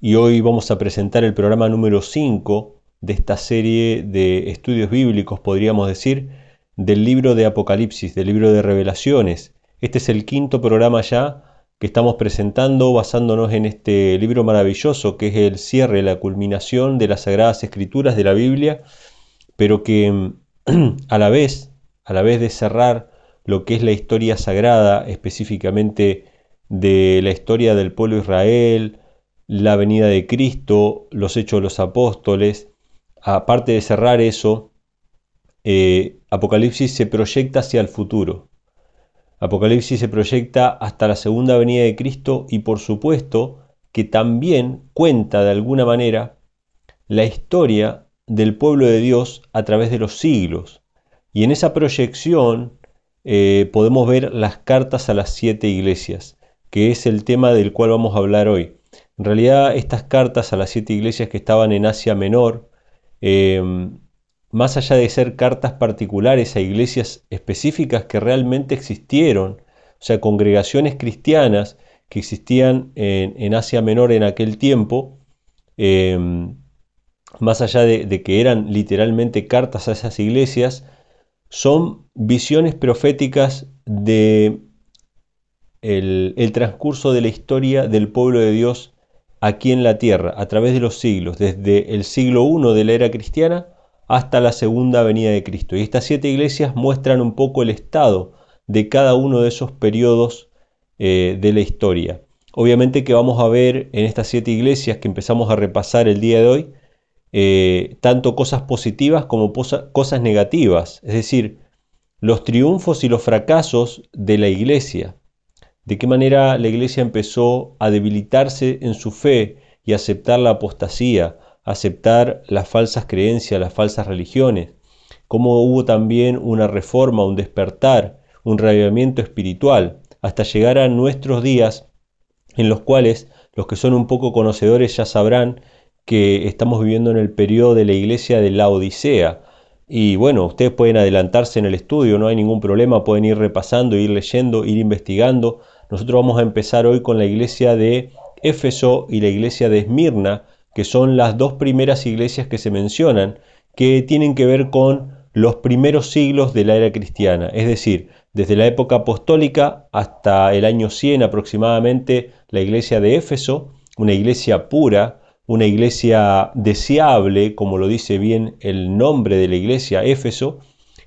y hoy vamos a presentar el programa número 5 de esta serie de estudios bíblicos, podríamos decir, del libro de Apocalipsis, del libro de revelaciones. Este es el quinto programa ya que estamos presentando basándonos en este libro maravilloso que es el cierre, la culminación de las sagradas escrituras de la Biblia, pero que a la vez, a la vez de cerrar lo que es la historia sagrada, específicamente de la historia del pueblo Israel, la venida de Cristo, los hechos de los apóstoles. Aparte de cerrar eso, eh, Apocalipsis se proyecta hacia el futuro. Apocalipsis se proyecta hasta la segunda venida de Cristo y por supuesto que también cuenta de alguna manera la historia del pueblo de Dios a través de los siglos. Y en esa proyección eh, podemos ver las cartas a las siete iglesias, que es el tema del cual vamos a hablar hoy. En realidad estas cartas a las siete iglesias que estaban en Asia Menor, eh, más allá de ser cartas particulares a iglesias específicas que realmente existieron, o sea, congregaciones cristianas que existían en, Asia Menor en aquel tiempo, eh, más allá de, que eran literalmente cartas a esas iglesias, son visiones proféticas de el transcurso de la historia del pueblo de Dios aquí en la tierra a través de los siglos, desde el siglo I de la era cristiana hasta la segunda venida de Cristo. Y estas siete iglesias muestran un poco el estado de cada uno de esos periodos eh, de la historia. Obviamente que vamos a ver en estas siete iglesias que empezamos a repasar el día de hoy, eh, tanto cosas positivas como cosas negativas, es decir, los triunfos y los fracasos de la iglesia de qué manera la iglesia empezó a debilitarse en su fe y aceptar la apostasía, aceptar las falsas creencias, las falsas religiones, cómo hubo también una reforma, un despertar, un reavivamiento espiritual, hasta llegar a nuestros días en los cuales los que son un poco conocedores ya sabrán que estamos viviendo en el periodo de la iglesia de la Odisea. Y bueno, ustedes pueden adelantarse en el estudio, no hay ningún problema, pueden ir repasando, ir leyendo, ir investigando. Nosotros vamos a empezar hoy con la iglesia de Éfeso y la iglesia de Esmirna, que son las dos primeras iglesias que se mencionan, que tienen que ver con los primeros siglos de la era cristiana, es decir, desde la época apostólica hasta el año 100 aproximadamente, la iglesia de Éfeso, una iglesia pura, una iglesia deseable, como lo dice bien el nombre de la iglesia Éfeso,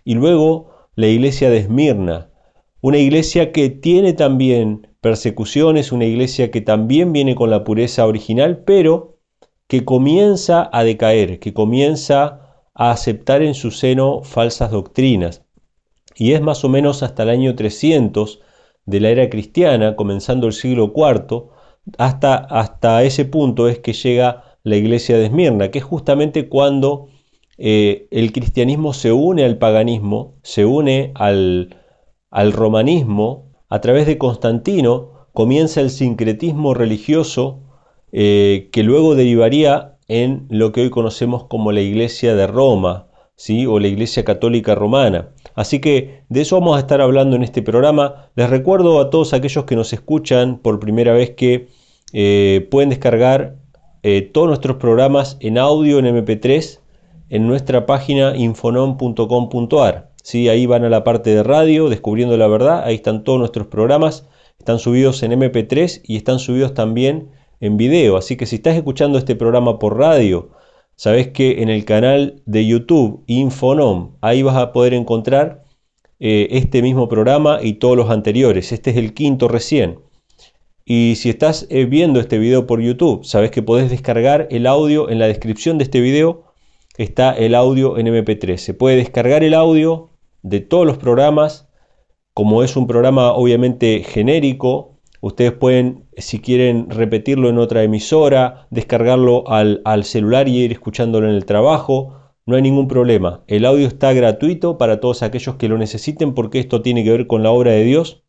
y luego la iglesia de Esmirna, una iglesia que tiene también persecuciones, una iglesia que también viene con la pureza original, pero que comienza a decaer, que comienza a aceptar en su seno falsas doctrinas. Y es más o menos hasta el año 300 de la era cristiana, comenzando el siglo IV, hasta, hasta ese punto es que llega la iglesia de Esmirna, que es justamente cuando eh, el cristianismo se une al paganismo, se une al, al romanismo, a través de Constantino, comienza el sincretismo religioso eh, que luego derivaría en lo que hoy conocemos como la Iglesia de Roma, ¿sí? o la Iglesia Católica Romana. Así que de eso vamos a estar hablando en este programa. Les recuerdo a todos aquellos que nos escuchan por primera vez que eh, pueden descargar eh, todos nuestros programas en audio en MP3 en nuestra página infonom.com.ar. ¿sí? Ahí van a la parte de radio, descubriendo la verdad, ahí están todos nuestros programas, están subidos en MP3 y están subidos también en video. Así que si estás escuchando este programa por radio, sabes que en el canal de YouTube Infonom, ahí vas a poder encontrar eh, este mismo programa y todos los anteriores. Este es el quinto recién. Y si estás eh, viendo este video por YouTube, sabes que podés descargar el audio en la descripción de este video. Está el audio en MP3. Se puede descargar el audio de todos los programas, como es un programa obviamente genérico, Ustedes pueden, si quieren, repetirlo en otra emisora, descargarlo al, celular y ir escuchándolo en el trabajo. No hay ningún problema. El audio está gratuito para todos aquellos que lo necesiten porque esto tiene que ver con la obra de Dios.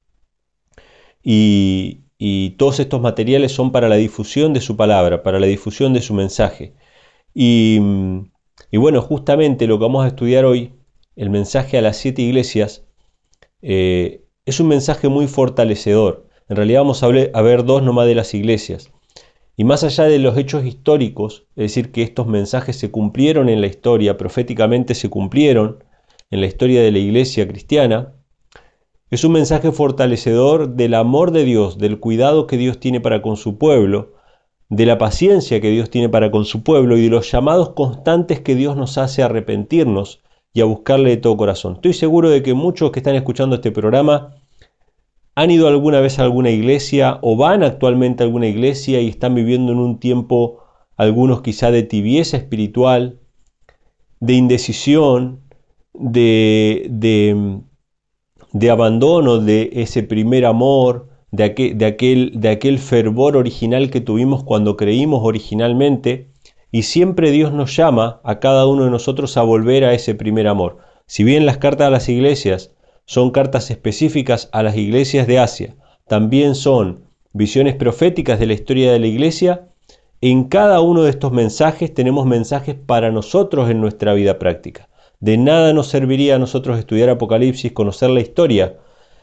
Y, y todos estos materiales son para la difusión de su palabra, para la difusión de su mensaje. Y, bueno, justamente lo que vamos a estudiar hoy, el mensaje a las siete iglesias, eh, es un mensaje muy fortalecedor. En realidad vamos a ver dos nomás de las iglesias. Y más allá de los hechos históricos, es decir, que estos mensajes se cumplieron en la historia, proféticamente se cumplieron en la historia de la iglesia cristiana, es un mensaje fortalecedor del amor de Dios, del cuidado que Dios tiene para con su pueblo, de la paciencia que Dios tiene para con su pueblo y de los llamados constantes que Dios nos hace a arrepentirnos y a buscarle de todo corazón. Estoy seguro de que muchos que están escuchando este programa han ido alguna vez a alguna iglesia o van actualmente a alguna iglesia y están viviendo en un tiempo, algunos quizá de tibieza espiritual, de indecisión, de, de de abandono de ese primer amor, de aquel, de, aquel, de aquel fervor original que tuvimos cuando creímos originalmente, y siempre Dios nos llama a cada uno de nosotros a volver a ese primer amor. Si bien las cartas a las iglesias son cartas específicas a las iglesias de Asia, también son visiones proféticas de la historia de la iglesia, en cada uno de estos mensajes tenemos mensajes para nosotros en nuestra vida práctica. De nada nos serviría a nosotros estudiar Apocalipsis, conocer la historia,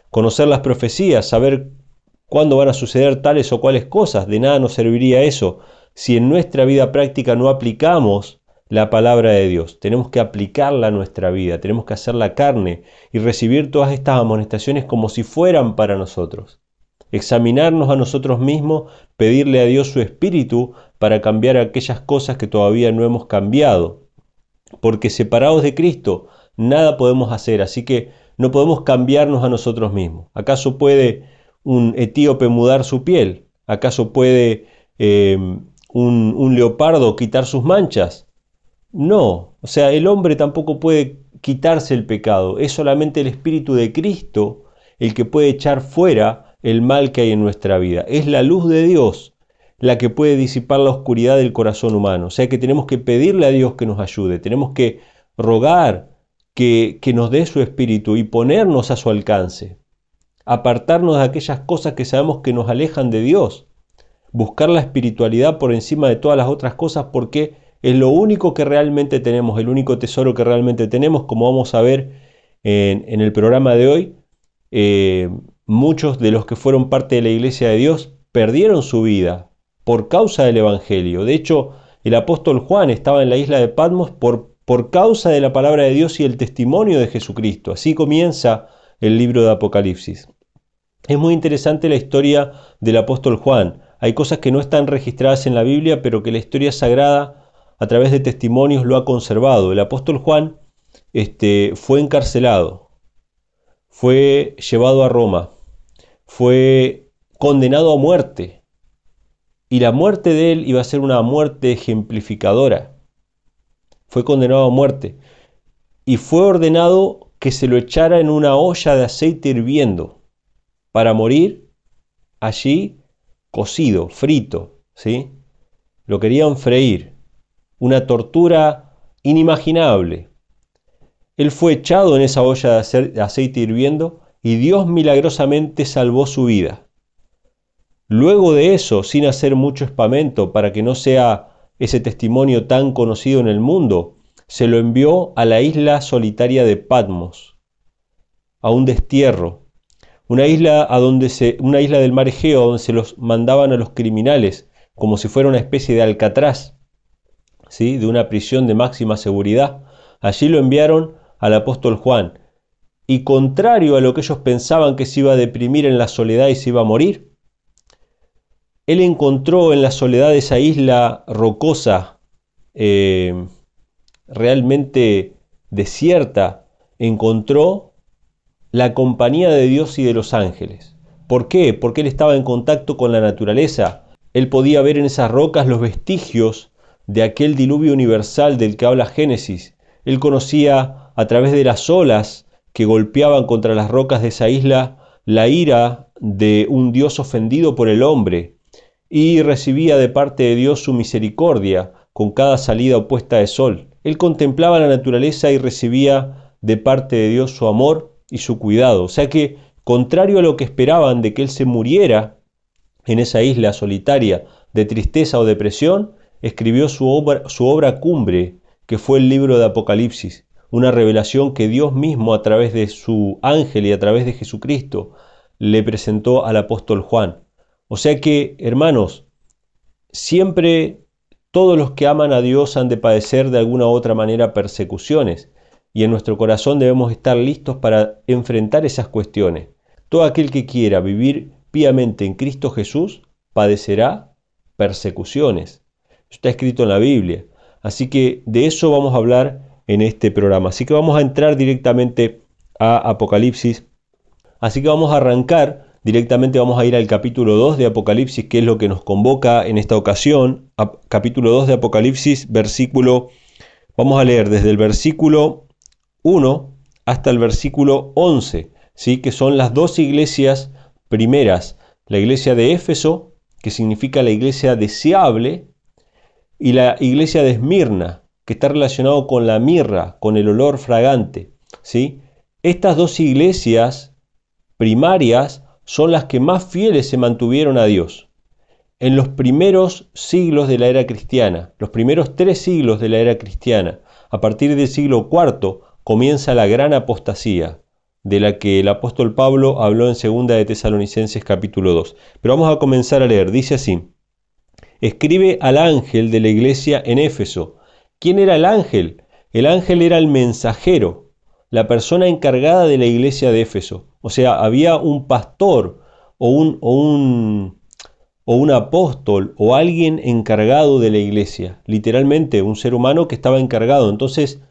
conocer las profecías, saber cuándo van a suceder tales o cuales cosas. De nada nos serviría eso si en nuestra vida práctica no aplicamos la palabra de Dios. Tenemos que aplicarla a nuestra vida, tenemos que hacer la carne y recibir todas estas amonestaciones como si fueran para nosotros. Examinarnos a nosotros mismos, pedirle a Dios su espíritu para cambiar aquellas cosas que todavía no hemos cambiado porque separados de Cristo nada podemos hacer, así que no podemos cambiarnos a nosotros mismos. ¿Acaso puede un etíope mudar su piel? ¿Acaso puede un, un leopardo quitar sus manchas? No, o sea, el hombre tampoco puede quitarse el pecado, es solamente el Espíritu de Cristo el que puede echar fuera el mal que hay en nuestra vida. Es la luz de Dios la que puede disipar la oscuridad del corazón humano. O sea que tenemos que pedirle a Dios que nos ayude, tenemos que rogar que, que nos dé su espíritu y ponernos a su alcance, apartarnos de aquellas cosas que sabemos que nos alejan de Dios, buscar la espiritualidad por encima de todas las otras cosas porque es lo único que realmente tenemos, el único tesoro que realmente tenemos, como vamos a ver en, el programa de hoy. Eh, muchos de los que fueron parte de la iglesia de Dios perdieron su vida, por causa del Evangelio. De hecho, el apóstol Juan estaba en la isla de Patmos por, por causa de la palabra de Dios y el testimonio de Jesucristo. Así comienza el libro de Apocalipsis. Es muy interesante la historia del apóstol Juan. Hay cosas que no están registradas en la Biblia, pero que la historia sagrada a través de testimonios lo ha conservado. El apóstol Juan este, fue encarcelado, fue llevado a Roma, fue condenado a muerte y la muerte de él iba a ser una muerte ejemplificadora. Fue condenado a muerte y fue ordenado que se lo echara en una olla de aceite hirviendo para morir allí cocido, frito, ¿sí? Lo querían freír, una tortura inimaginable. Él fue echado en esa olla de aceite hirviendo y Dios milagrosamente salvó su vida. Luego de eso, sin hacer mucho espamento para que no sea ese testimonio tan conocido en el mundo, se lo envió a la isla solitaria de Patmos, a un destierro, una isla, a donde se, una isla del mar Egeo donde se los mandaban a los criminales, como si fuera una especie de alcatraz, ¿sí? de una prisión de máxima seguridad. Allí lo enviaron al apóstol Juan, y contrario a lo que ellos pensaban que se iba a deprimir en la soledad y se iba a morir, él encontró en la soledad de esa isla rocosa, eh, realmente desierta, encontró la compañía de Dios y de los ángeles. ¿Por qué? Porque él estaba en contacto con la naturaleza. Él podía ver en esas rocas los vestigios de aquel diluvio universal del que habla Génesis. Él conocía a través de las olas que golpeaban contra las rocas de esa isla la ira de un Dios ofendido por el hombre y recibía de parte de Dios su misericordia con cada salida opuesta de sol. Él contemplaba la naturaleza y recibía de parte de Dios su amor y su cuidado. O sea que, contrario a lo que esperaban de que él se muriera en esa isla solitaria de tristeza o depresión, escribió su obra, su obra cumbre, que fue el libro de Apocalipsis, una revelación que Dios mismo a través de su ángel y a través de Jesucristo le presentó al apóstol Juan. O sea que, hermanos, siempre todos los que aman a Dios han de padecer de alguna u otra manera persecuciones, y en nuestro corazón debemos estar listos para enfrentar esas cuestiones. Todo aquel que quiera vivir piamente en Cristo Jesús padecerá persecuciones. Está escrito en la Biblia. Así que de eso vamos a hablar en este programa. Así que vamos a entrar directamente a Apocalipsis. Así que vamos a arrancar directamente, vamos a ir al capítulo 2 de Apocalipsis, que es lo que nos convoca en esta ocasión. capítulo 2 de Apocalipsis, versículo, vamos a leer desde el versículo 1 hasta el versículo 11, ¿sí? que son las dos iglesias primeras. La iglesia de Éfeso, que significa la iglesia deseable, y la iglesia de Esmirna, que está relacionado con la mirra, con el olor fragante. ¿sí? Estas dos iglesias primarias son las que más fieles se mantuvieron a Dios. En los primeros siglos de la era cristiana, los primeros tres siglos de la era cristiana, a partir del siglo IV, comienza la gran apostasía, de la que el apóstol Pablo habló en 2 de Tesalonicenses capítulo 2. Pero vamos a comenzar a leer, dice así, escribe al ángel de la iglesia en Éfeso. ¿Quién era el ángel? El ángel era el mensajero, la persona encargada de la iglesia de Éfeso. O sea, había un pastor o un, o un, o un apóstol o alguien encargado de la iglesia. Literalmente, un ser humano que estaba encargado. Entonces,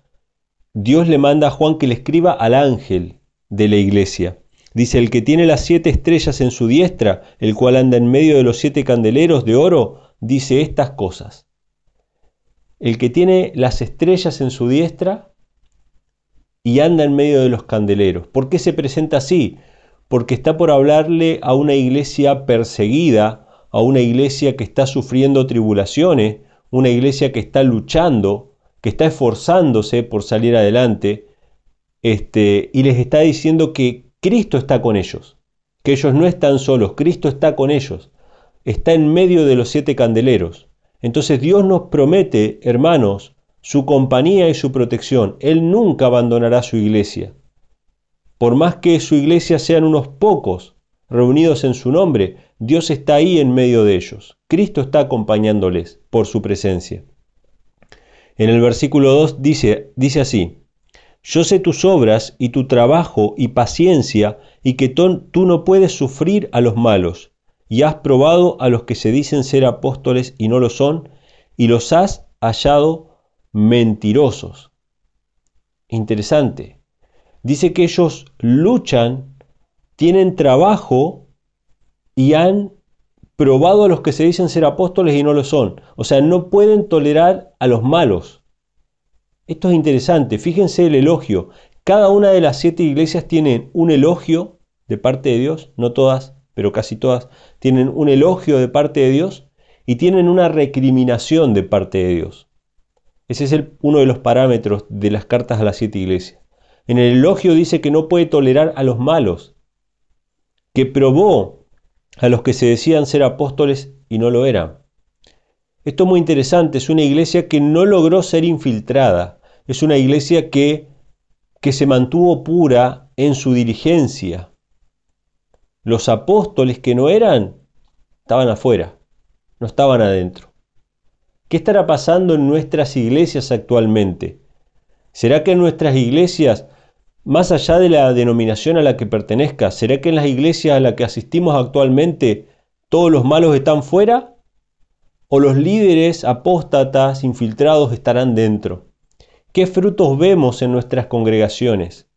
Dios le manda a Juan que le escriba al ángel de la iglesia. Dice, el que tiene las siete estrellas en su diestra, el cual anda en medio de los siete candeleros de oro, dice estas cosas. El que tiene las estrellas en su diestra y anda en medio de los candeleros. ¿Por qué se presenta así? Porque está por hablarle a una iglesia perseguida, a una iglesia que está sufriendo tribulaciones, una iglesia que está luchando, que está esforzándose por salir adelante, este, y les está diciendo que Cristo está con ellos, que ellos no están solos, Cristo está con ellos está en medio de los siete candeleros. Entonces Dios nos promete, hermanos, su compañía y su protección. Él nunca abandonará su iglesia. Por más que su iglesia sean unos pocos reunidos en su nombre, Dios está ahí en medio de ellos. Cristo está acompañándoles por su presencia. En el versículo 2 dice, dice así, Yo sé tus obras y tu trabajo y paciencia y que tú no puedes sufrir a los malos y has probado a los que se dicen ser apóstoles y no lo son, y los has hallado mentirosos. Interesante. Dice que ellos luchan, tienen trabajo y han probado a los que se dicen ser apóstoles y no lo son. O sea, no pueden tolerar a los malos. Esto es interesante. Fíjense el elogio. Cada una de las siete iglesias tiene un elogio de parte de Dios, no todas, pero casi todas tienen un elogio de parte de Dios y tienen una recriminación de parte de Dios. Ese es uno de los parámetros de las cartas a las siete iglesias. En el elogio dice que no puede tolerar a los malos, que probó a los que se decían ser apóstoles y no lo eran. Esto es muy interesante, es una iglesia que no logró ser infiltrada, es una iglesia que, que se mantuvo pura en su dirigencia, los apóstoles que no eran, estaban afuera, no estaban adentro. ¿Qué estará pasando en nuestras iglesias actualmente? ¿Será que en nuestras iglesias, más allá de la denominación a la que pertenezca, será que en las iglesias a las que asistimos actualmente todos los malos están fuera? ¿O los líderes apóstatas infiltrados estarán dentro? ¿Qué frutos vemos en nuestras congregaciones?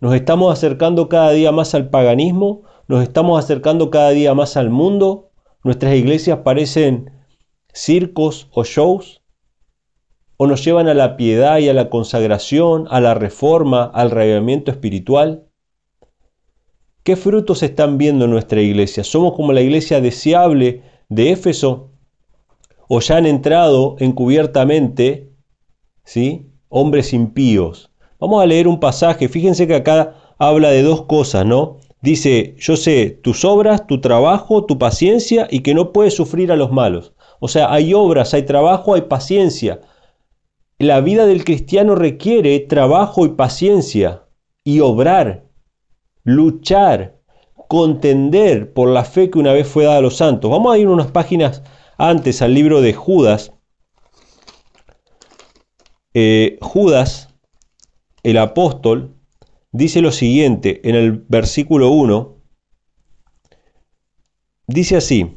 ¿Nos estamos acercando cada día más al paganismo nos estamos acercando cada día más al mundo, nuestras iglesias parecen circos o shows, o nos llevan a la piedad y a la consagración, a la reforma, al revivimiento espiritual. ¿Qué frutos están viendo en nuestra iglesia? ¿Somos como la iglesia deseable de Éfeso? ¿O ya han entrado encubiertamente, ¿sí? Hombres impíos. Vamos a leer un pasaje. Fíjense que acá habla de dos cosas, ¿no? Dice, yo sé tus obras, tu trabajo, tu paciencia y que no puedes sufrir a los malos. O sea, hay obras, hay trabajo, hay paciencia. La vida del cristiano requiere trabajo y paciencia y obrar, luchar, contender por la fe que una vez fue dada a los santos. Vamos a ir unas páginas antes al libro de Judas. Eh, Judas, el apóstol, dice lo siguiente en el versículo 1. Dice así,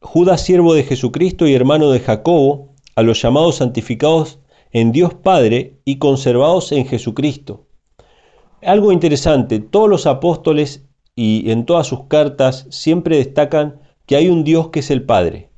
Judas, siervo de Jesucristo y hermano de Jacobo, a los llamados santificados en Dios Padre y conservados en Jesucristo. Algo interesante, todos los apóstoles y en todas sus cartas siempre destacan que hay un Dios que es el Padre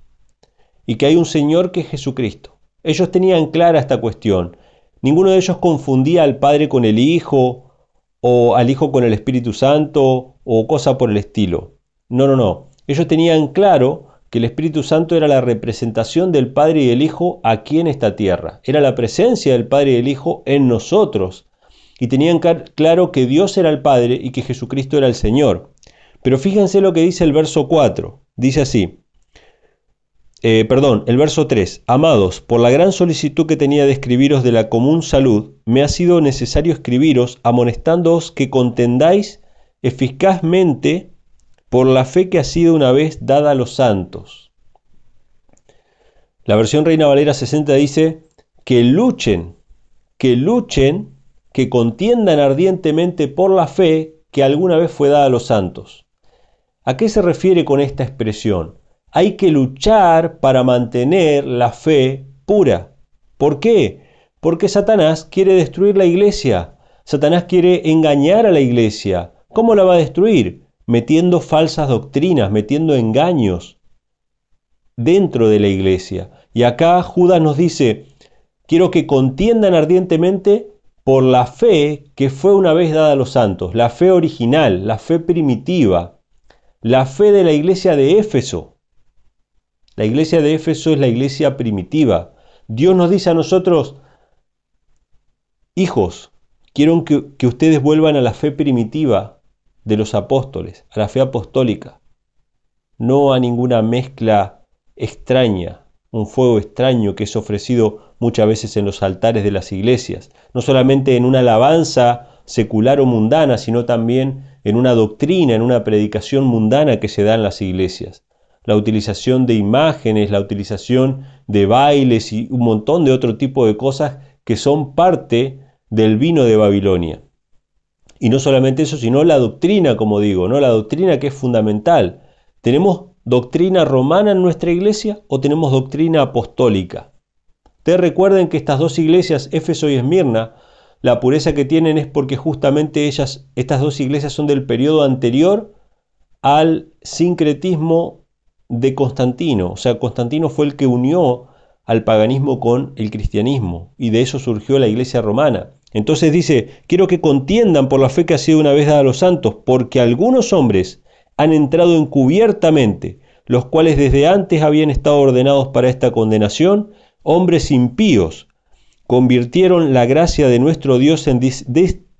y que hay un Señor que es Jesucristo. Ellos tenían clara esta cuestión. Ninguno de ellos confundía al Padre con el Hijo o al Hijo con el Espíritu Santo o cosa por el estilo. No, no, no. Ellos tenían claro que el Espíritu Santo era la representación del Padre y del Hijo aquí en esta tierra. Era la presencia del Padre y del Hijo en nosotros. Y tenían claro que Dios era el Padre y que Jesucristo era el Señor. Pero fíjense lo que dice el verso 4. Dice así, eh, perdón, el verso 3, Amados, por la gran solicitud que tenía de escribiros de la común salud, me ha sido necesario escribiros amonestándoos que contendáis eficazmente por la fe que ha sido una vez dada a los santos. La versión Reina Valera 60 dice que luchen, que luchen, que contiendan ardientemente por la fe que alguna vez fue dada a los santos. ¿A qué se refiere con esta expresión? Hay que luchar para mantener la fe pura. ¿Por qué? Porque Satanás quiere destruir la iglesia. Satanás quiere engañar a la iglesia. ¿Cómo la va a destruir? Metiendo falsas doctrinas, metiendo engaños dentro de la iglesia. Y acá Judas nos dice, quiero que contiendan ardientemente por la fe que fue una vez dada a los santos, la fe original, la fe primitiva, la fe de la iglesia de Éfeso. La iglesia de Éfeso es la iglesia primitiva. Dios nos dice a nosotros, hijos, quiero que, ustedes vuelvan a la fe primitiva de los apóstoles, a la fe apostólica, no a ninguna mezcla extraña, un fuego extraño que es ofrecido muchas veces en los altares de las iglesias, no solamente en una alabanza secular o mundana, sino también en una doctrina, en una predicación mundana que se da en las iglesias. La utilización de imágenes, la utilización de bailes y un montón de otro tipo de cosas que son parte del vino de Babilonia. Y no solamente eso, sino la doctrina, como digo, ¿no? La doctrina que es fundamental. ¿Tenemos doctrina romana en nuestra iglesia o tenemos doctrina apostólica? Te recuerden que estas dos iglesias, Éfeso y Esmirna, la pureza que tienen es porque justamente ellas, estas dos iglesias son del periodo anterior al sincretismo de Constantino. O sea, Constantino fue el que unió al paganismo con el cristianismo y de eso surgió la iglesia romana. Entonces dice, quiero que contiendan por la fe que ha sido una vez dada a los santos, porque algunos hombres han entrado encubiertamente, los cuales desde antes habían estado ordenados para esta condenación, hombres impíos, convirtieron la gracia de nuestro Dios en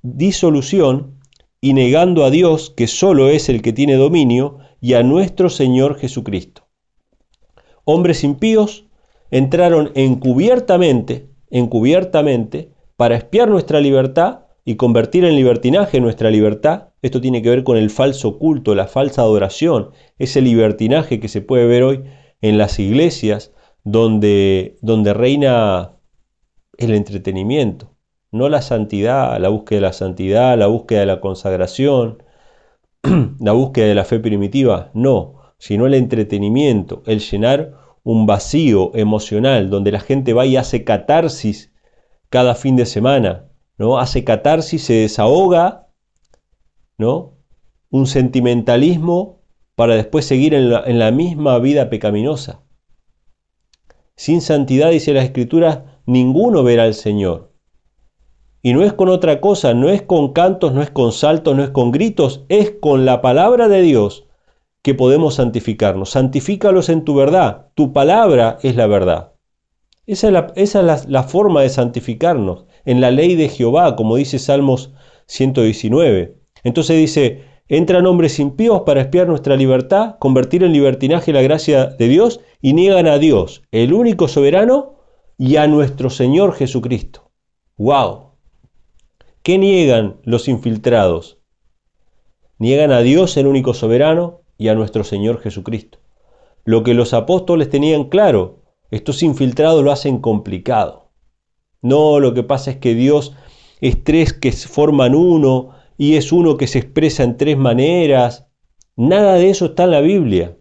disolución y negando a Dios, que solo es el que tiene dominio, y a nuestro Señor Jesucristo. Hombres impíos entraron encubiertamente, encubiertamente, para espiar nuestra libertad y convertir en libertinaje nuestra libertad. Esto tiene que ver con el falso culto, la falsa adoración, ese libertinaje que se puede ver hoy en las iglesias donde, donde reina el entretenimiento, no la santidad, la búsqueda de la santidad, la búsqueda de la consagración, la búsqueda de la fe primitiva, no, sino el entretenimiento, el llenar un vacío emocional donde la gente va y hace catarsis cada fin de semana, ¿no? Hace catarsis, se desahoga, ¿no? Un sentimentalismo para después seguir en la, en la misma vida pecaminosa. Sin santidad, dice la Escritura, ninguno verá al Señor. Y no es con otra cosa, no es con cantos, no es con saltos, no es con gritos, es con la palabra de Dios que podemos santificarnos. Santifícalos en tu verdad. Tu palabra es la verdad. Esa es, la, forma de santificarnos, en la ley de Jehová, como dice Salmos 119. Entonces dice, entran hombres impíos para espiar nuestra libertad, convertir en libertinaje la gracia de Dios y niegan a Dios, el único soberano, y a nuestro Señor Jesucristo. ¡Wow! ¿Qué niegan los infiltrados? Niegan a Dios, el único soberano, y a nuestro Señor Jesucristo. Lo que los apóstoles tenían claro, estos infiltrados lo hacen complicado. No, lo que pasa es que Dios es tres que forman uno y es uno que se expresa en tres maneras. Nada de eso está en la Biblia.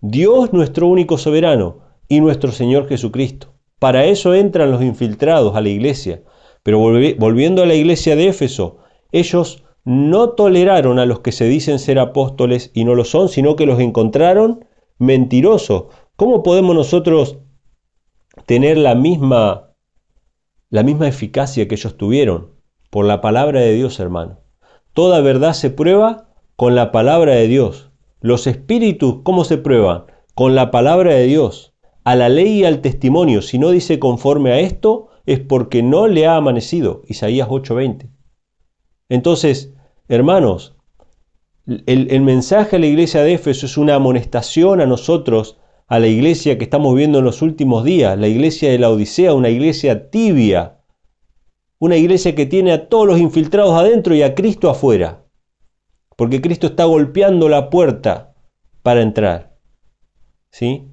Dios nuestro único soberano y nuestro Señor Jesucristo. Para eso entran los infiltrados a la iglesia. Pero volviendo a la iglesia de Éfeso, ellos no toleraron a los que se dicen ser apóstoles y no lo son, sino que los encontraron mentirosos. ¿Cómo podemos nosotros tener la misma, la misma eficacia que ellos tuvieron? Por la palabra de Dios, hermano. Toda verdad se prueba con la palabra de Dios. Los espíritus, ¿cómo se prueban? Con la palabra de Dios. A la ley y al testimonio. Si no dice conforme a esto, es porque no le ha amanecido. Isaías 8:20. Entonces, Hermanos, el, mensaje a la iglesia de Éfeso es una amonestación a nosotros, a la iglesia que estamos viendo en los últimos días, la iglesia de la Odisea, una iglesia tibia, una iglesia que tiene a todos los infiltrados adentro y a Cristo afuera, porque Cristo está golpeando la puerta para entrar. ¿Sí?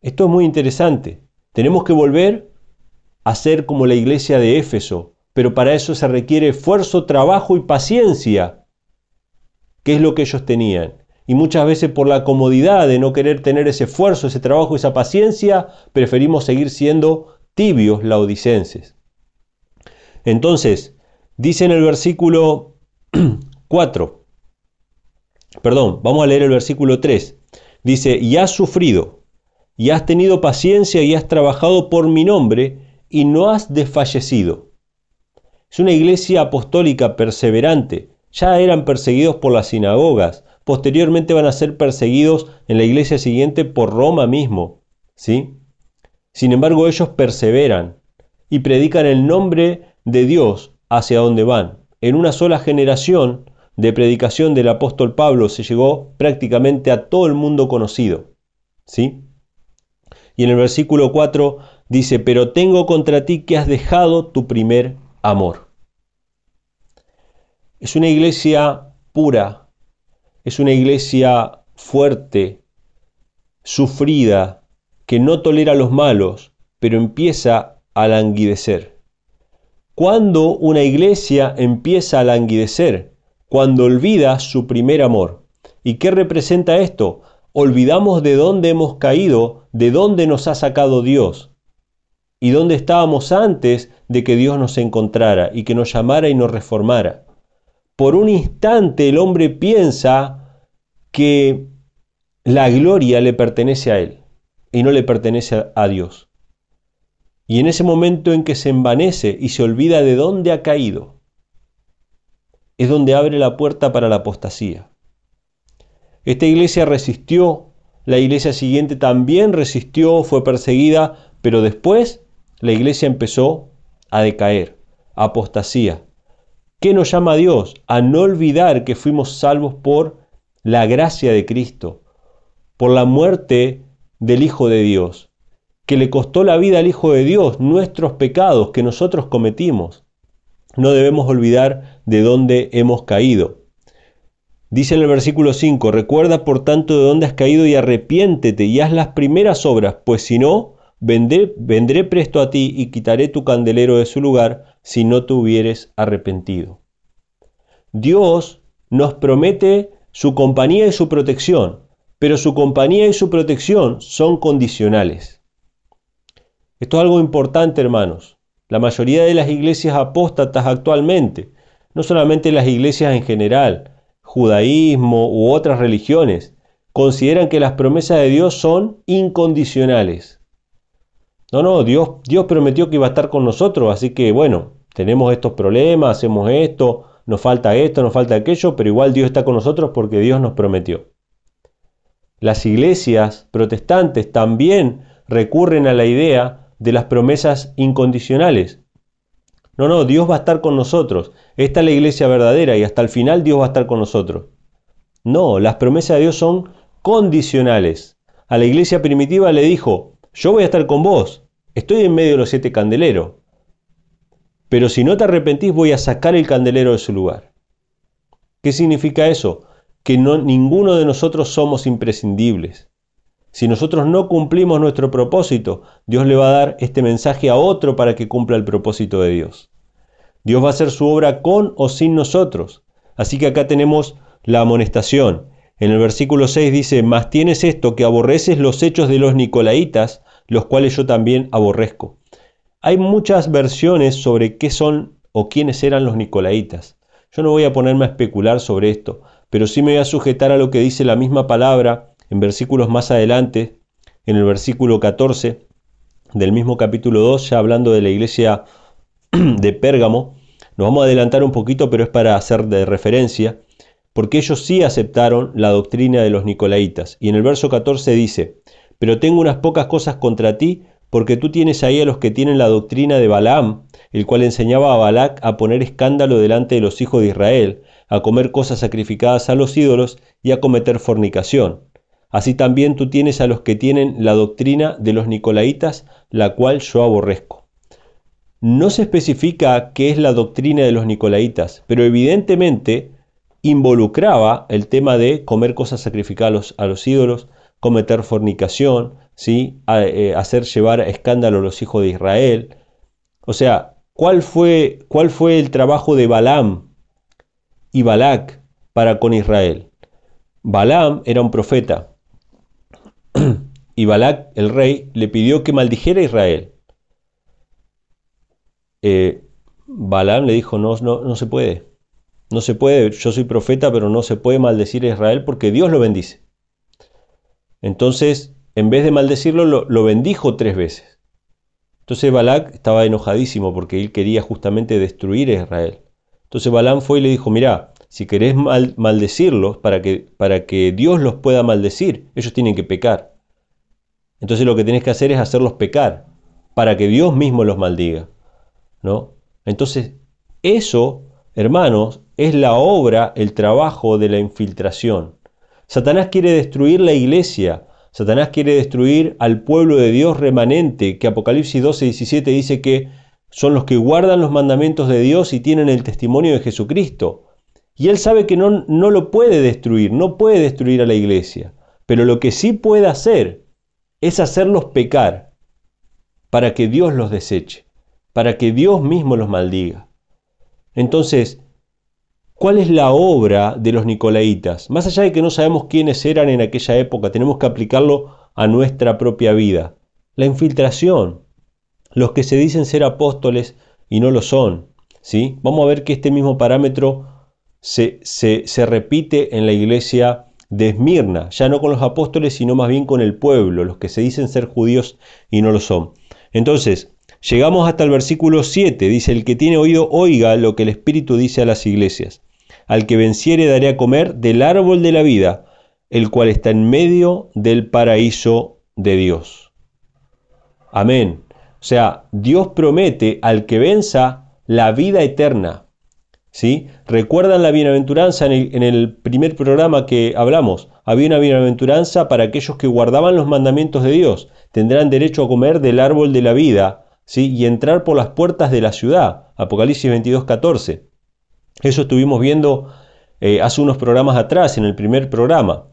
Esto es muy interesante. Tenemos que volver a ser como la iglesia de Éfeso, pero para eso se requiere esfuerzo, trabajo y paciencia, que es lo que ellos tenían. Y muchas veces por la comodidad de no querer tener ese esfuerzo, ese trabajo, esa paciencia, preferimos seguir siendo tibios laodicenses. Entonces, dice en el versículo 4, perdón, vamos a leer el versículo 3. Dice, y has sufrido, y has tenido paciencia, y has trabajado por mi nombre, y no has desfallecido. Es una iglesia apostólica perseverante. Ya eran perseguidos por las sinagogas. Posteriormente van a ser perseguidos en la iglesia siguiente por Roma mismo. ¿Sí? Sin embargo, ellos perseveran y predican el nombre de Dios hacia donde van. En una sola generación de predicación del apóstol Pablo se llegó prácticamente a todo el mundo conocido. ¿Sí? Y en el versículo 4 dice, pero tengo contra ti que has dejado tu primer amor. Es una iglesia pura, es una iglesia fuerte, sufrida, que no tolera los malos, pero empieza a languidecer. ¿Cuándo una iglesia empieza a languidecer? Cuando olvida su primer amor. ¿Y qué representa esto? Olvidamos de dónde hemos caído, de dónde nos ha sacado Dios y dónde estábamos antes de que Dios nos encontrara y que nos llamara y nos reformara. Por un instante el hombre piensa que la gloria le pertenece a él y no le pertenece a Dios. Y en ese momento en que se envanece y se olvida de dónde ha caído, es donde abre la puerta para la apostasía. Esta iglesia resistió, la iglesia siguiente también resistió, fue perseguida, pero después la iglesia empezó a decaer, apostasía. ¿Qué nos llama a Dios? A no olvidar que fuimos salvos por la gracia de Cristo, por la muerte del Hijo de Dios, que le costó la vida al Hijo de Dios, nuestros pecados que nosotros cometimos. No debemos olvidar de dónde hemos caído. Dice en el versículo 5, recuerda por tanto de dónde has caído y arrepiéntete y haz las primeras obras, pues si no, vendré, presto a ti y quitaré tu candelero de su lugar si no te hubieres arrepentido. Dios nos promete su compañía y su protección, pero su compañía y su protección son condicionales. Esto es algo importante, hermanos. La mayoría de las iglesias apóstatas actualmente, no solamente las iglesias en general, judaísmo u otras religiones, consideran que las promesas de Dios son incondicionales. No, no, Dios, Dios prometió que iba a estar con nosotros, así que bueno, tenemos estos problemas, hacemos esto, nos falta esto, nos falta aquello, pero igual Dios está con nosotros porque Dios nos prometió. Las iglesias protestantes también recurren a la idea de las promesas incondicionales. No, no, Dios va a estar con nosotros. Esta es la iglesia verdadera y hasta el final Dios va a estar con nosotros. No, las promesas de Dios son condicionales. A la iglesia primitiva le dijo, yo voy a estar con vos, estoy en medio de los siete candeleros, pero si no te arrepentís voy a sacar el candelero de su lugar. ¿Qué significa eso? Que no, ninguno de nosotros somos imprescindibles. Si nosotros no cumplimos nuestro propósito, Dios le va a dar este mensaje a otro para que cumpla el propósito de Dios. Dios va a hacer su obra con o sin nosotros. Así que acá tenemos la amonestación. En el versículo 6 dice, Mas tienes esto que aborreces los hechos de los nicolaitas, los cuales yo también aborrezco. Hay muchas versiones sobre qué son o quiénes eran los nicolaitas. Yo no voy a ponerme a especular sobre esto, pero sí me voy a sujetar a lo que dice la misma palabra en versículos más adelante, en el versículo 14 del mismo capítulo 2, ya hablando de la iglesia de Pérgamo. Nos vamos a adelantar un poquito, pero es para hacer de referencia, porque ellos sí aceptaron la doctrina de los nicolaitas. Y en el verso 14 dice, pero tengo unas pocas cosas contra ti, porque tú tienes ahí a los que tienen la doctrina de Balaam, el cual enseñaba a Balac a poner escándalo delante de los hijos de Israel, a comer cosas sacrificadas a los ídolos y a cometer fornicación. Así también tú tienes a los que tienen la doctrina de los nicolaitas, la cual yo aborrezco. No se especifica qué es la doctrina de los nicolaitas, pero evidentemente involucraba el tema de comer cosas sacrificadas a los ídolos, cometer fornicación, ¿sí? Eh, hacer llevar a escándalo a los hijos de Israel. O sea, ¿cuál fue, cuál fue el trabajo de Balaam y Balac para con Israel? Balaam era un profeta y Balac, el rey, le pidió que maldijera a Israel. Eh, Balaam le dijo, no, no, no se puede. No se puede, yo soy profeta, pero no se puede maldecir a Israel porque Dios lo bendice. Entonces, en vez de maldecirlo, lo, bendijo tres veces. Entonces Balac estaba enojadísimo porque él quería justamente destruir a Israel. Entonces Balaam fue y le dijo, mira, si querés maldecirlos para que, para que Dios los pueda maldecir, ellos tienen que pecar. Entonces lo que tienes que hacer es hacerlos pecar para que Dios mismo los maldiga. ¿no? Entonces, eso, hermanos, es la obra, el trabajo de la infiltración. Satanás quiere destruir la iglesia. Satanás quiere destruir al pueblo de Dios remanente, que Apocalipsis 12, 17 dice que son los que guardan los mandamientos de Dios y tienen el testimonio de Jesucristo. Y él sabe que no, no lo puede destruir, no puede destruir a la iglesia. Pero lo que sí puede hacer es hacerlos pecar para que Dios los deseche, para que Dios mismo los maldiga. Entonces, ¿Cuál es la obra de los nicolaitas? Más allá de que no sabemos quiénes eran en aquella época, tenemos que aplicarlo a nuestra propia vida. La infiltración. Los que se dicen ser apóstoles y no lo son. ¿sí? Vamos a ver que este mismo parámetro se, se repite en la iglesia de Esmirna, ya no con los apóstoles, sino más bien con el pueblo, los que se dicen ser judíos y no lo son. Entonces, llegamos hasta el versículo 7, dice, el que tiene oído oiga lo que el Espíritu dice a las iglesias. Al que venciere daré a comer del árbol de la vida, el cual está en medio del paraíso de Dios. Amén. O sea, Dios promete al que venza la vida eterna. ¿Sí? ¿Recuerdan la bienaventuranza en el, en el, primer programa que hablamos? Había una bienaventuranza para aquellos que guardaban los mandamientos de Dios. Tendrán derecho a comer del árbol de la vida ¿sí? y entrar por las puertas de la ciudad. Apocalipsis 22, 14. Eso estuvimos viendo eh, hace unos programas atrás, en el primer programa.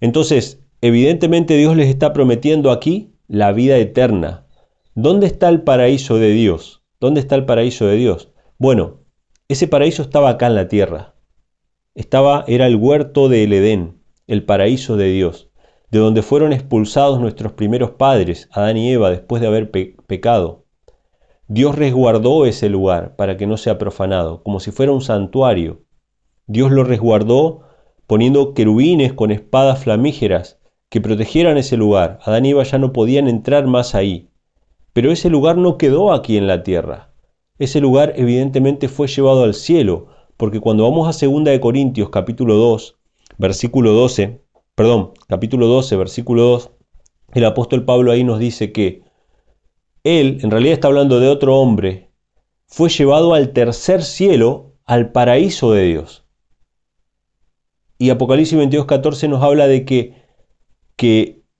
Entonces, evidentemente Dios les está prometiendo aquí la vida eterna. ¿Dónde está el paraíso de Dios? ¿Dónde está el paraíso de Dios? Bueno, ese paraíso estaba acá en la tierra. Estaba, era el huerto del Edén, el paraíso de Dios, de donde fueron expulsados nuestros primeros padres, Adán y Eva, después de haber pecado. Dios resguardó ese lugar para que no sea profanado, como si fuera un santuario. Dios lo resguardó poniendo querubines con espadas flamígeras que protegieran ese lugar. Adán y Eva ya no podían entrar más ahí. Pero ese lugar no quedó aquí en la tierra. ese lugar evidentemente fue llevado al cielo, porque cuando vamos a 2 de Corintios capítulo 2, versículo 12, perdón, capítulo 12, versículo 2, el apóstol Pablo ahí nos dice que él, en realidad está hablando de otro hombre, fue llevado al tercer cielo, al paraíso de Dios. Y Apocalipsis 22, 14 nos habla de que,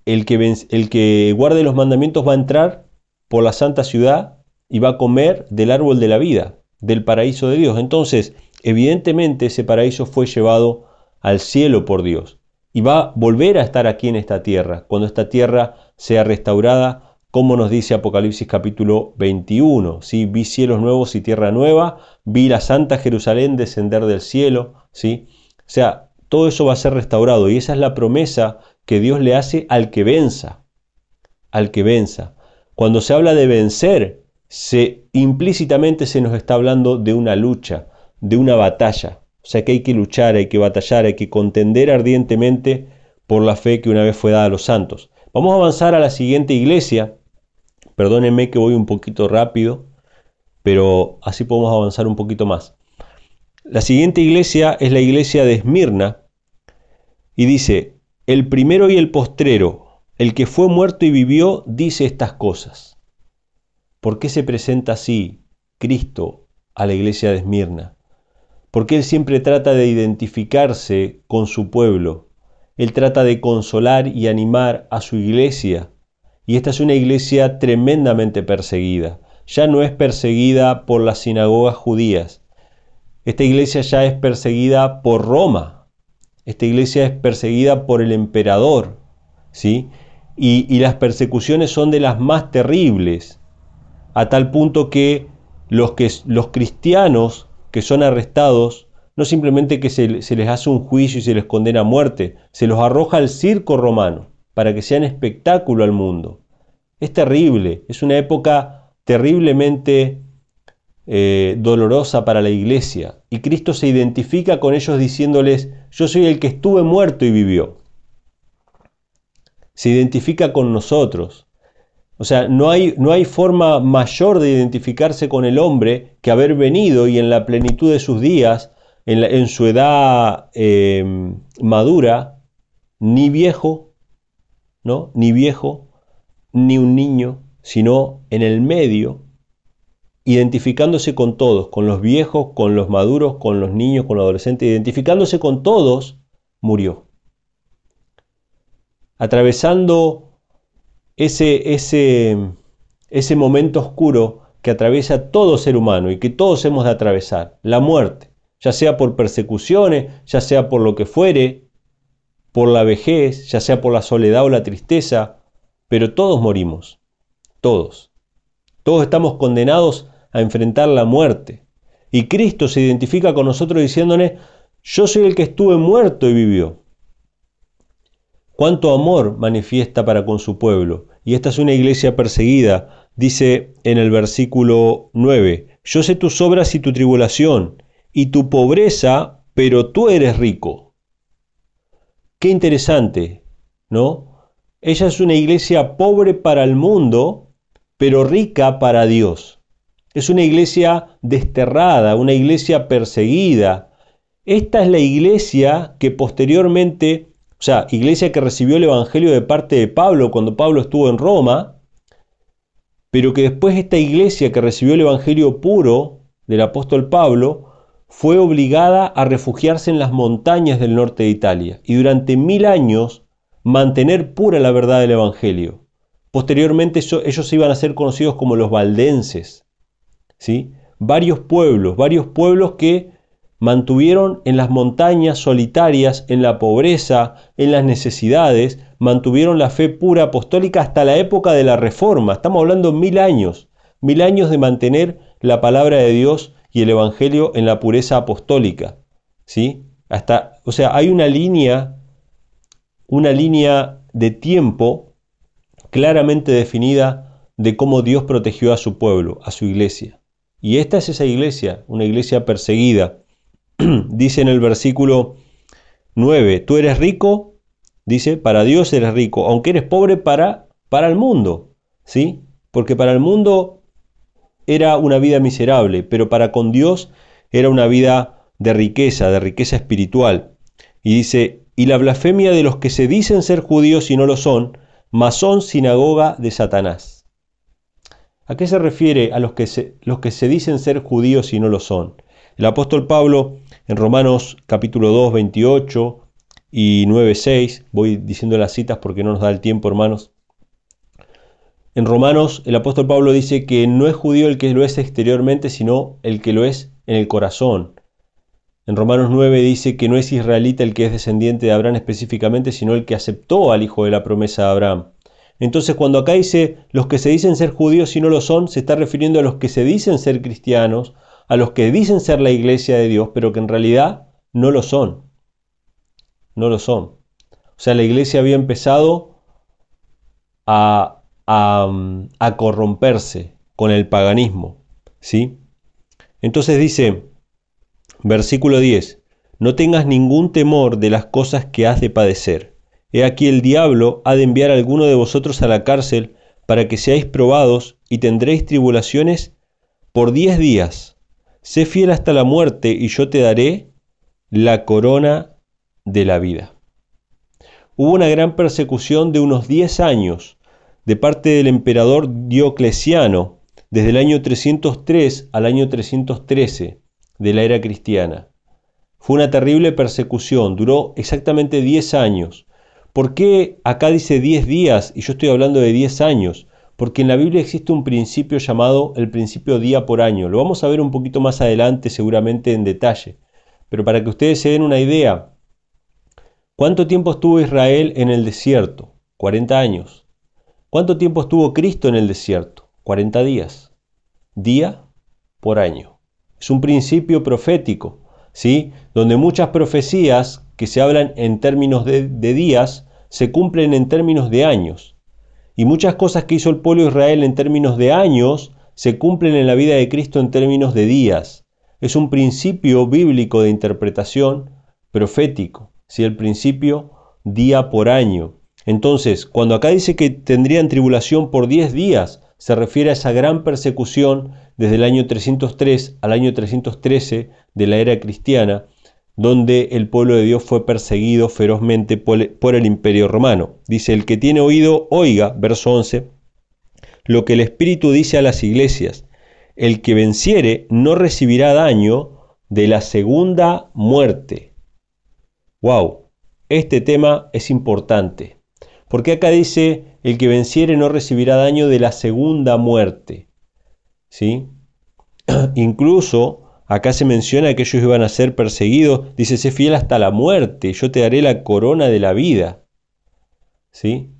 el que el que guarde los mandamientos va a entrar por la santa ciudad y va a comer del árbol de la vida, del paraíso de Dios. Entonces, evidentemente ese paraíso fue llevado al cielo por Dios y va a volver a estar aquí en esta tierra, cuando esta tierra sea restaurada, como nos dice Apocalipsis capítulo 21. ¿sí? Vi cielos nuevos y tierra nueva, vi la santa Jerusalén descender del cielo. ¿sí? O sea, todo eso va a ser restaurado y esa es la promesa que Dios le hace al que venza, al que venza. Cuando se habla de vencer, se implícitamente se nos está hablando de una lucha, de una batalla. O sea que hay que luchar, hay que batallar, hay que contender ardientemente por la fe que una vez fue dada a los santos. Vamos a avanzar a la siguiente iglesia. Perdónenme que voy un poquito rápido, pero así podemos avanzar un poquito más. La siguiente iglesia es la iglesia de Esmirna y dice, el primero y el postrero, el que fue muerto y vivió, dice estas cosas. ¿Por qué se presenta así Cristo a la iglesia de Esmirna? porque Él siempre trata de identificarse con su pueblo. Él trata de consolar y animar a su iglesia. Y esta es una iglesia tremendamente perseguida. Ya no es perseguida por las sinagogas judías. Esta iglesia ya es perseguida por Roma. Esta iglesia es perseguida por el emperador. ¿sí? Y, las persecuciones son de las más terribles. A tal punto que los, que, los cristianos que son arrestados, no simplemente que se, les hace un juicio y se les condena a muerte, se los arroja al circo romano para que sean espectáculo al mundo. Es terrible, es una época terriblemente eh, dolorosa para la iglesia. Y Cristo se identifica con ellos diciéndoles, yo soy el que estuve muerto y vivió. Se identifica con nosotros. O sea, no hay, no hay forma mayor de identificarse con el hombre que haber venido y en la plenitud de sus días, en, su edad em, madura, ni viejo, Ni viejo, ni un niño, sino en el medio, identificándose con todos, con los viejos, con los maduros, con los niños, con los adolescentes, identificándose con todos, murió. Atravesando ese, ese, ese momento oscuro que atraviesa todo ser humano y que todos hemos de atravesar, la muerte, ya sea por persecuciones, ya sea por lo que fuere, por la vejez, ya sea por la soledad o la tristeza, pero todos morimos, todos. Todos estamos condenados a enfrentar la muerte. Y Cristo se identifica con nosotros diciéndonos, yo soy el que estuve muerto y vivió cuánto amor manifiesta para con su pueblo. Y esta es una iglesia perseguida. Dice en el versículo 9, yo sé tus obras y tu tribulación, y tu pobreza, pero tú eres rico. Qué interesante, ¿no? Ella es una iglesia pobre para el mundo, pero rica para Dios. Es una iglesia desterrada, una iglesia perseguida. Esta es la iglesia que posteriormente o sea, iglesia que recibió el Evangelio de parte de Pablo cuando Pablo estuvo en Roma, pero que después esta iglesia que recibió el Evangelio puro del apóstol Pablo fue obligada a refugiarse en las montañas del norte de Italia y durante mil años mantener pura la verdad del Evangelio. Posteriormente ellos iban a ser conocidos como los valdenses. ¿sí? Varios pueblos, varios pueblos que mantuvieron en las montañas solitarias, en la pobreza, en las necesidades, mantuvieron la fe pura apostólica hasta la época de la Reforma. Estamos hablando mil años, mil años de mantener la palabra de Dios y el Evangelio en la pureza apostólica. ¿sí? Hasta, o sea, hay una línea, una línea de tiempo claramente definida de cómo Dios protegió a su pueblo, a su iglesia. Y esta es esa iglesia, una iglesia perseguida, dice en el versículo 9, tú eres rico, dice, para Dios eres rico, aunque eres pobre para, para el mundo, ¿sí? Porque para el mundo era una vida miserable, pero para con Dios era una vida de riqueza, de riqueza espiritual. Y dice, y la blasfemia de los que se dicen ser judíos y no lo son, mas son sinagoga de Satanás. ¿A qué se refiere a los que se, dicen ser judíos y no lo son? El apóstol Pablo en Romanos capítulo 2, 28 y 9, 6, voy diciendo las citas porque no nos da el tiempo, hermanos. En Romanos el apóstol Pablo dice que no es judío el que lo es exteriormente, sino el que lo es en el corazón. En Romanos 9 dice que no es israelita el que es descendiente de Abraham específicamente, sino el que aceptó al hijo de la promesa de Abraham. Entonces cuando acá dice los que se dicen ser judíos y no lo son, se está refiriendo a los que se dicen ser cristianos, a los que dicen ser la iglesia de Dios, pero que en realidad no lo son. No lo son. O sea, la iglesia había empezado a, a, corromperse con el paganismo. ¿sí? Entonces dice, versículo 10, no tengas ningún temor de las cosas que has de padecer. He aquí el diablo ha de enviar a alguno de vosotros a la cárcel para que seáis probados y tendréis tribulaciones por diez días sé fiel hasta la muerte y yo te daré la corona de la vida. Hubo una gran persecución de unos 10 años de parte del emperador Diocleciano desde el año 303 al año 313 de la era cristiana. Fue una terrible persecución, duró exactamente 10 años. ¿Por qué acá dice 10 días y yo estoy hablando de 10 años? porque en la Biblia existe un principio llamado el principio día por año. Lo vamos a ver un poquito más adelante seguramente en detalle, pero para que ustedes se den una idea, ¿cuánto tiempo estuvo Israel en el desierto? 40 años. ¿Cuánto tiempo estuvo Cristo en el desierto? 40 días. Día por año. Es un principio profético, ¿sí? Donde muchas profecías que se hablan en términos de, días se cumplen en términos de años. Y muchas cosas que hizo el pueblo Israel en términos de años se cumplen en la vida de Cristo en términos de días. Es un principio bíblico de interpretación profético, si el principio día por año. Entonces, cuando acá dice que tendrían tribulación por 10 días, se refiere a esa gran persecución desde el año 303 al año 313 de la era cristiana, donde el pueblo de Dios fue perseguido ferozmente por el imperio romano. Dice, el que tiene oído, oiga, verso 11, lo que el Espíritu dice a las iglesias, el que venciere no recibirá daño de la segunda muerte. Wow, este tema es importante, porque acá dice, el que venciere no recibirá daño de la segunda muerte. ¿Sí? Incluso Acá se menciona que ellos iban a ser perseguidos. Dice, sé fiel hasta la muerte, yo te daré la corona de la vida. ¿Sí?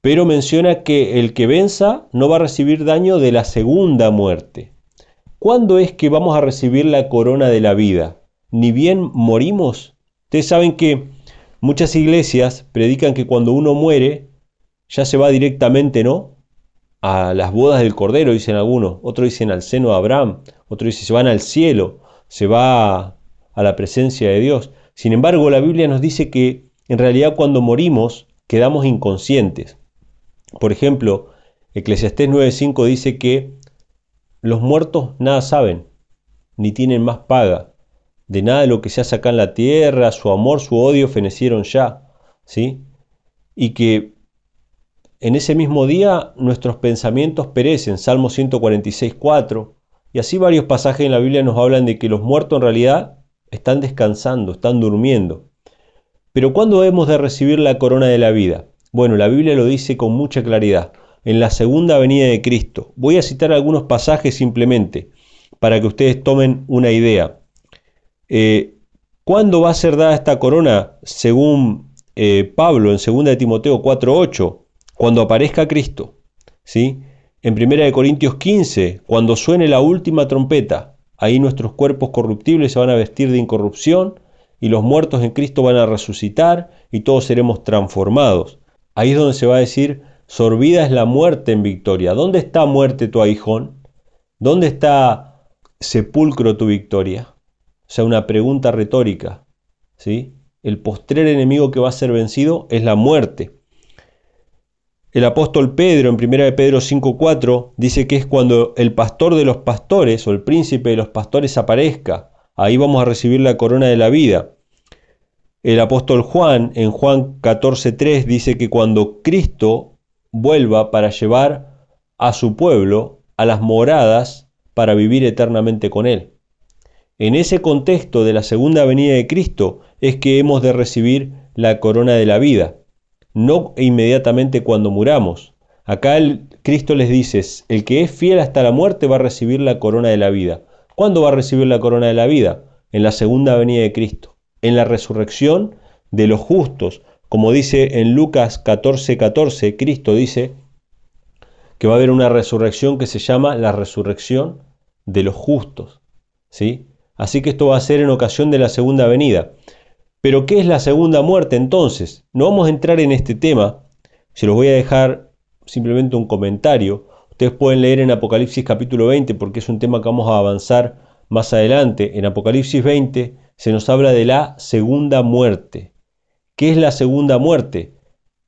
Pero menciona que el que venza no va a recibir daño de la segunda muerte. ¿Cuándo es que vamos a recibir la corona de la vida? ¿Ni bien morimos? Ustedes saben que muchas iglesias predican que cuando uno muere ya se va directamente, ¿no? a las bodas del Cordero, dicen algunos, otros dicen al seno de Abraham, otros dicen se van al cielo, se va a la presencia de Dios. Sin embargo, la Biblia nos dice que en realidad cuando morimos quedamos inconscientes. Por ejemplo, Eclesiastés 9:5 dice que los muertos nada saben, ni tienen más paga. De nada de lo que se hace acá en la tierra, su amor, su odio fenecieron ya. ¿sí? Y que en ese mismo día nuestros pensamientos perecen, Salmo 146, 4, y así varios pasajes en la Biblia nos hablan de que los muertos en realidad están descansando, están durmiendo. Pero ¿cuándo hemos de recibir la corona de la vida? Bueno, la Biblia lo dice con mucha claridad, en la segunda venida de Cristo. Voy a citar algunos pasajes simplemente para que ustedes tomen una idea. Eh, ¿Cuándo va a ser dada esta corona? Según eh, Pablo en 2 de Timoteo 4.8, cuando aparezca Cristo. ¿sí? En 1 Corintios 15, cuando suene la última trompeta, ahí nuestros cuerpos corruptibles se van a vestir de incorrupción y los muertos en Cristo van a resucitar y todos seremos transformados. Ahí es donde se va a decir, sorbida es la muerte en victoria. ¿Dónde está muerte tu aguijón? ¿Dónde está sepulcro tu victoria? Sea, una pregunta retórica. ¿sí? El postrer enemigo que va a ser vencido es la muerte. El apóstol Pedro en 1 de Pedro 5.4 dice que es cuando el pastor de los pastores o el príncipe de los pastores aparezca. Ahí vamos a recibir la corona de la vida. El apóstol Juan en Juan 14.3 dice que cuando Cristo vuelva para llevar a su pueblo a las moradas para vivir eternamente con él. En ese contexto de la segunda venida de Cristo es que hemos de recibir la corona de la vida, no inmediatamente cuando muramos. Acá Cristo les dice, el que es fiel hasta la muerte va a recibir la corona de la vida. ¿Cuándo va a recibir la corona de la vida? En la segunda venida de Cristo, en la resurrección de los justos. Como dice en Lucas 14:14, 14, Cristo dice que va a haber una resurrección que se llama la resurrección de los justos. ¿sí? Así que esto va a ser en ocasión de la segunda venida. Pero ¿qué es la segunda muerte entonces? No vamos a entrar en este tema, se los voy a dejar simplemente un comentario. Ustedes pueden leer en Apocalipsis capítulo 20 porque es un tema que vamos a avanzar más adelante. En Apocalipsis 20 se nos habla de la segunda muerte. ¿Qué es la segunda muerte?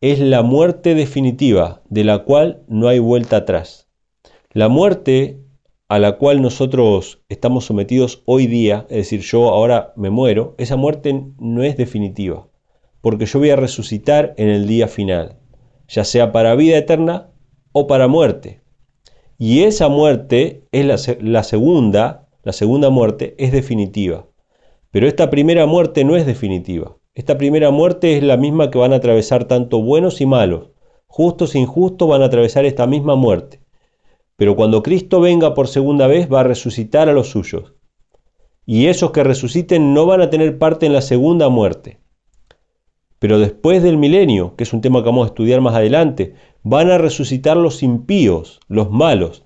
Es la muerte definitiva, de la cual no hay vuelta atrás. La muerte a la cual nosotros estamos sometidos hoy día, es decir, yo ahora me muero, esa muerte no es definitiva, porque yo voy a resucitar en el día final, ya sea para vida eterna o para muerte. Y esa muerte es la, la segunda, la segunda muerte es definitiva. Pero esta primera muerte no es definitiva. Esta primera muerte es la misma que van a atravesar tanto buenos y malos. Justos e injustos van a atravesar esta misma muerte. Pero cuando Cristo venga por segunda vez va a resucitar a los suyos. Y esos que resuciten no van a tener parte en la segunda muerte. Pero después del milenio, que es un tema que vamos a estudiar más adelante, van a resucitar los impíos, los malos.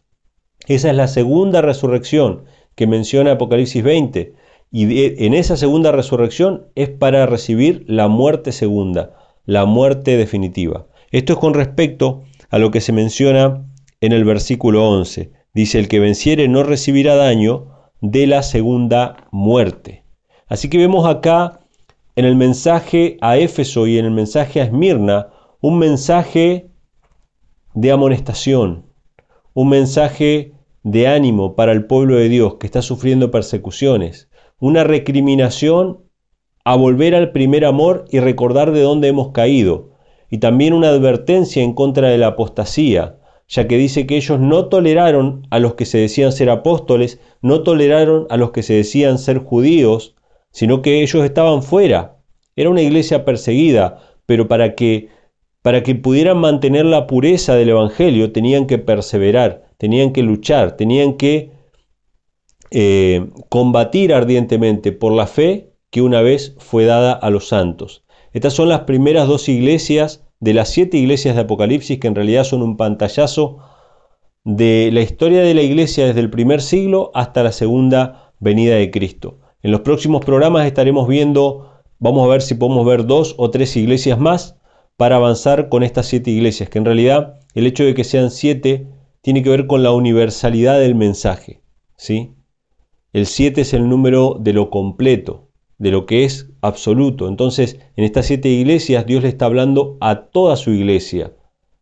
Esa es la segunda resurrección que menciona Apocalipsis 20. Y en esa segunda resurrección es para recibir la muerte segunda, la muerte definitiva. Esto es con respecto a lo que se menciona en el versículo 11. Dice, el que venciere no recibirá daño de la segunda muerte. Así que vemos acá en el mensaje a Éfeso y en el mensaje a Esmirna un mensaje de amonestación, un mensaje de ánimo para el pueblo de Dios que está sufriendo persecuciones, una recriminación a volver al primer amor y recordar de dónde hemos caído, y también una advertencia en contra de la apostasía, ya que dice que ellos no toleraron a los que se decían ser apóstoles, no toleraron a los que se decían ser judíos, sino que ellos estaban fuera. Era una iglesia perseguida, pero para que para que pudieran mantener la pureza del evangelio tenían que perseverar, tenían que luchar, tenían que eh, combatir ardientemente por la fe que una vez fue dada a los santos. Estas son las primeras dos iglesias de las siete iglesias de Apocalipsis, que en realidad son un pantallazo de la historia de la iglesia desde el primer siglo hasta la segunda venida de Cristo. En los próximos programas estaremos viendo, vamos a ver si podemos ver dos o tres iglesias más para avanzar con estas siete iglesias, que en realidad el hecho de que sean siete tiene que ver con la universalidad del mensaje. ¿sí? El siete es el número de lo completo, de lo que es absoluto. Entonces, en estas siete iglesias Dios le está hablando a toda su iglesia,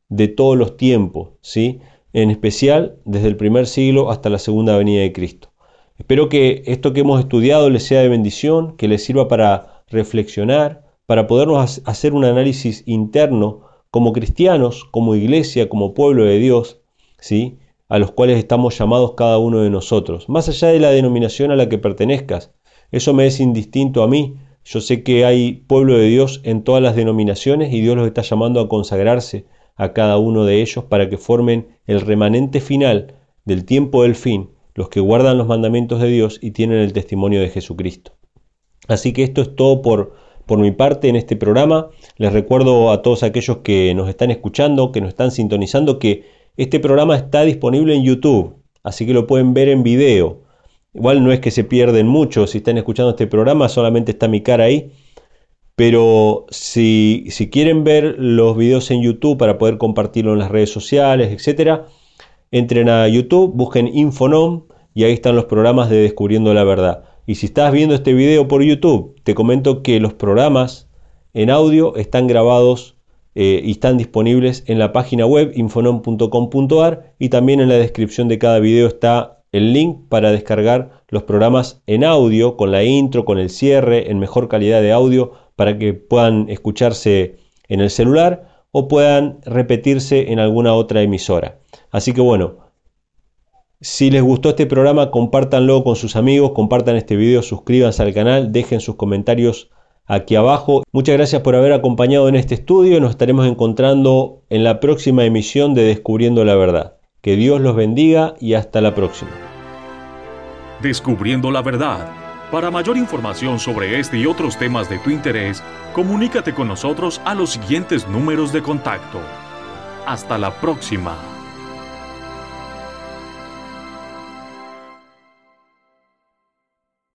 de todos los tiempos, ¿sí? En especial desde el primer siglo hasta la segunda venida de Cristo. Espero que esto que hemos estudiado les sea de bendición, que les sirva para reflexionar, para podernos hacer un análisis interno como cristianos, como iglesia, como pueblo de Dios, ¿sí? a los cuales estamos llamados cada uno de nosotros, más allá de la denominación a la que pertenezcas, eso me es indistinto a mí. Yo sé que hay pueblo de Dios en todas las denominaciones y Dios los está llamando a consagrarse a cada uno de ellos para que formen el remanente final del tiempo del fin, los que guardan los mandamientos de Dios y tienen el testimonio de Jesucristo. Así que esto es todo por, por mi parte en este programa. Les recuerdo a todos aquellos que nos están escuchando, que nos están sintonizando, que este programa está disponible en YouTube, así que lo pueden ver en video. Igual no es que se pierden mucho, si están escuchando este programa solamente está mi cara ahí. Pero si, si quieren ver los videos en YouTube para poder compartirlo en las redes sociales, etc., entren a YouTube, busquen Infonom y ahí están los programas de Descubriendo la Verdad. Y si estás viendo este video por YouTube, te comento que los programas en audio están grabados eh, y están disponibles en la página web infonom.com.ar y también en la descripción de cada video está el link para descargar los programas en audio con la intro, con el cierre, en mejor calidad de audio para que puedan escucharse en el celular o puedan repetirse en alguna otra emisora. Así que bueno, si les gustó este programa, compártanlo con sus amigos, compartan este video, suscríbanse al canal, dejen sus comentarios aquí abajo. Muchas gracias por haber acompañado en este estudio. Nos estaremos encontrando en la próxima emisión de Descubriendo la Verdad. Que Dios los bendiga y hasta la próxima. Descubriendo la Verdad. Para mayor información sobre este y otros temas de tu interés, comunícate con nosotros a los siguientes números de contacto. Hasta la próxima.